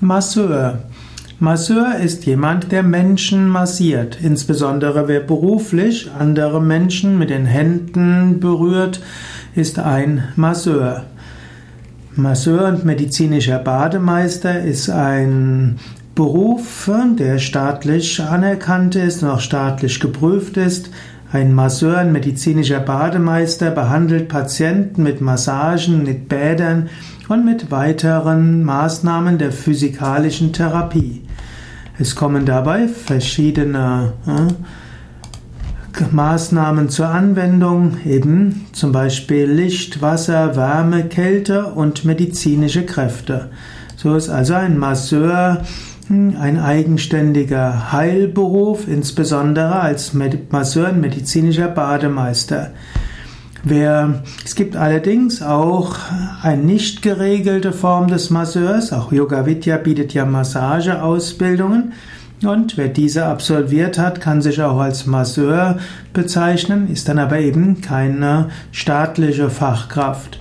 Masseur. Masseur ist jemand, der Menschen massiert, insbesondere wer beruflich andere Menschen mit den Händen berührt, ist ein Masseur. Masseur und medizinischer Bademeister ist ein Beruf, der staatlich anerkannt ist und auch staatlich geprüft ist. Ein Masseur, ein medizinischer Bademeister behandelt Patienten mit Massagen, mit Bädern und mit weiteren Maßnahmen der physikalischen Therapie. Es kommen dabei verschiedene äh, Maßnahmen zur Anwendung, eben zum Beispiel Licht, Wasser, Wärme, Kälte und medizinische Kräfte. So ist also ein Masseur ein eigenständiger Heilberuf, insbesondere als Masseur und medizinischer Bademeister. Wer, es gibt allerdings auch eine nicht geregelte Form des Masseurs. Auch Yoga Vidya bietet ja Massageausbildungen. Und wer diese absolviert hat, kann sich auch als Masseur bezeichnen, ist dann aber eben keine staatliche Fachkraft.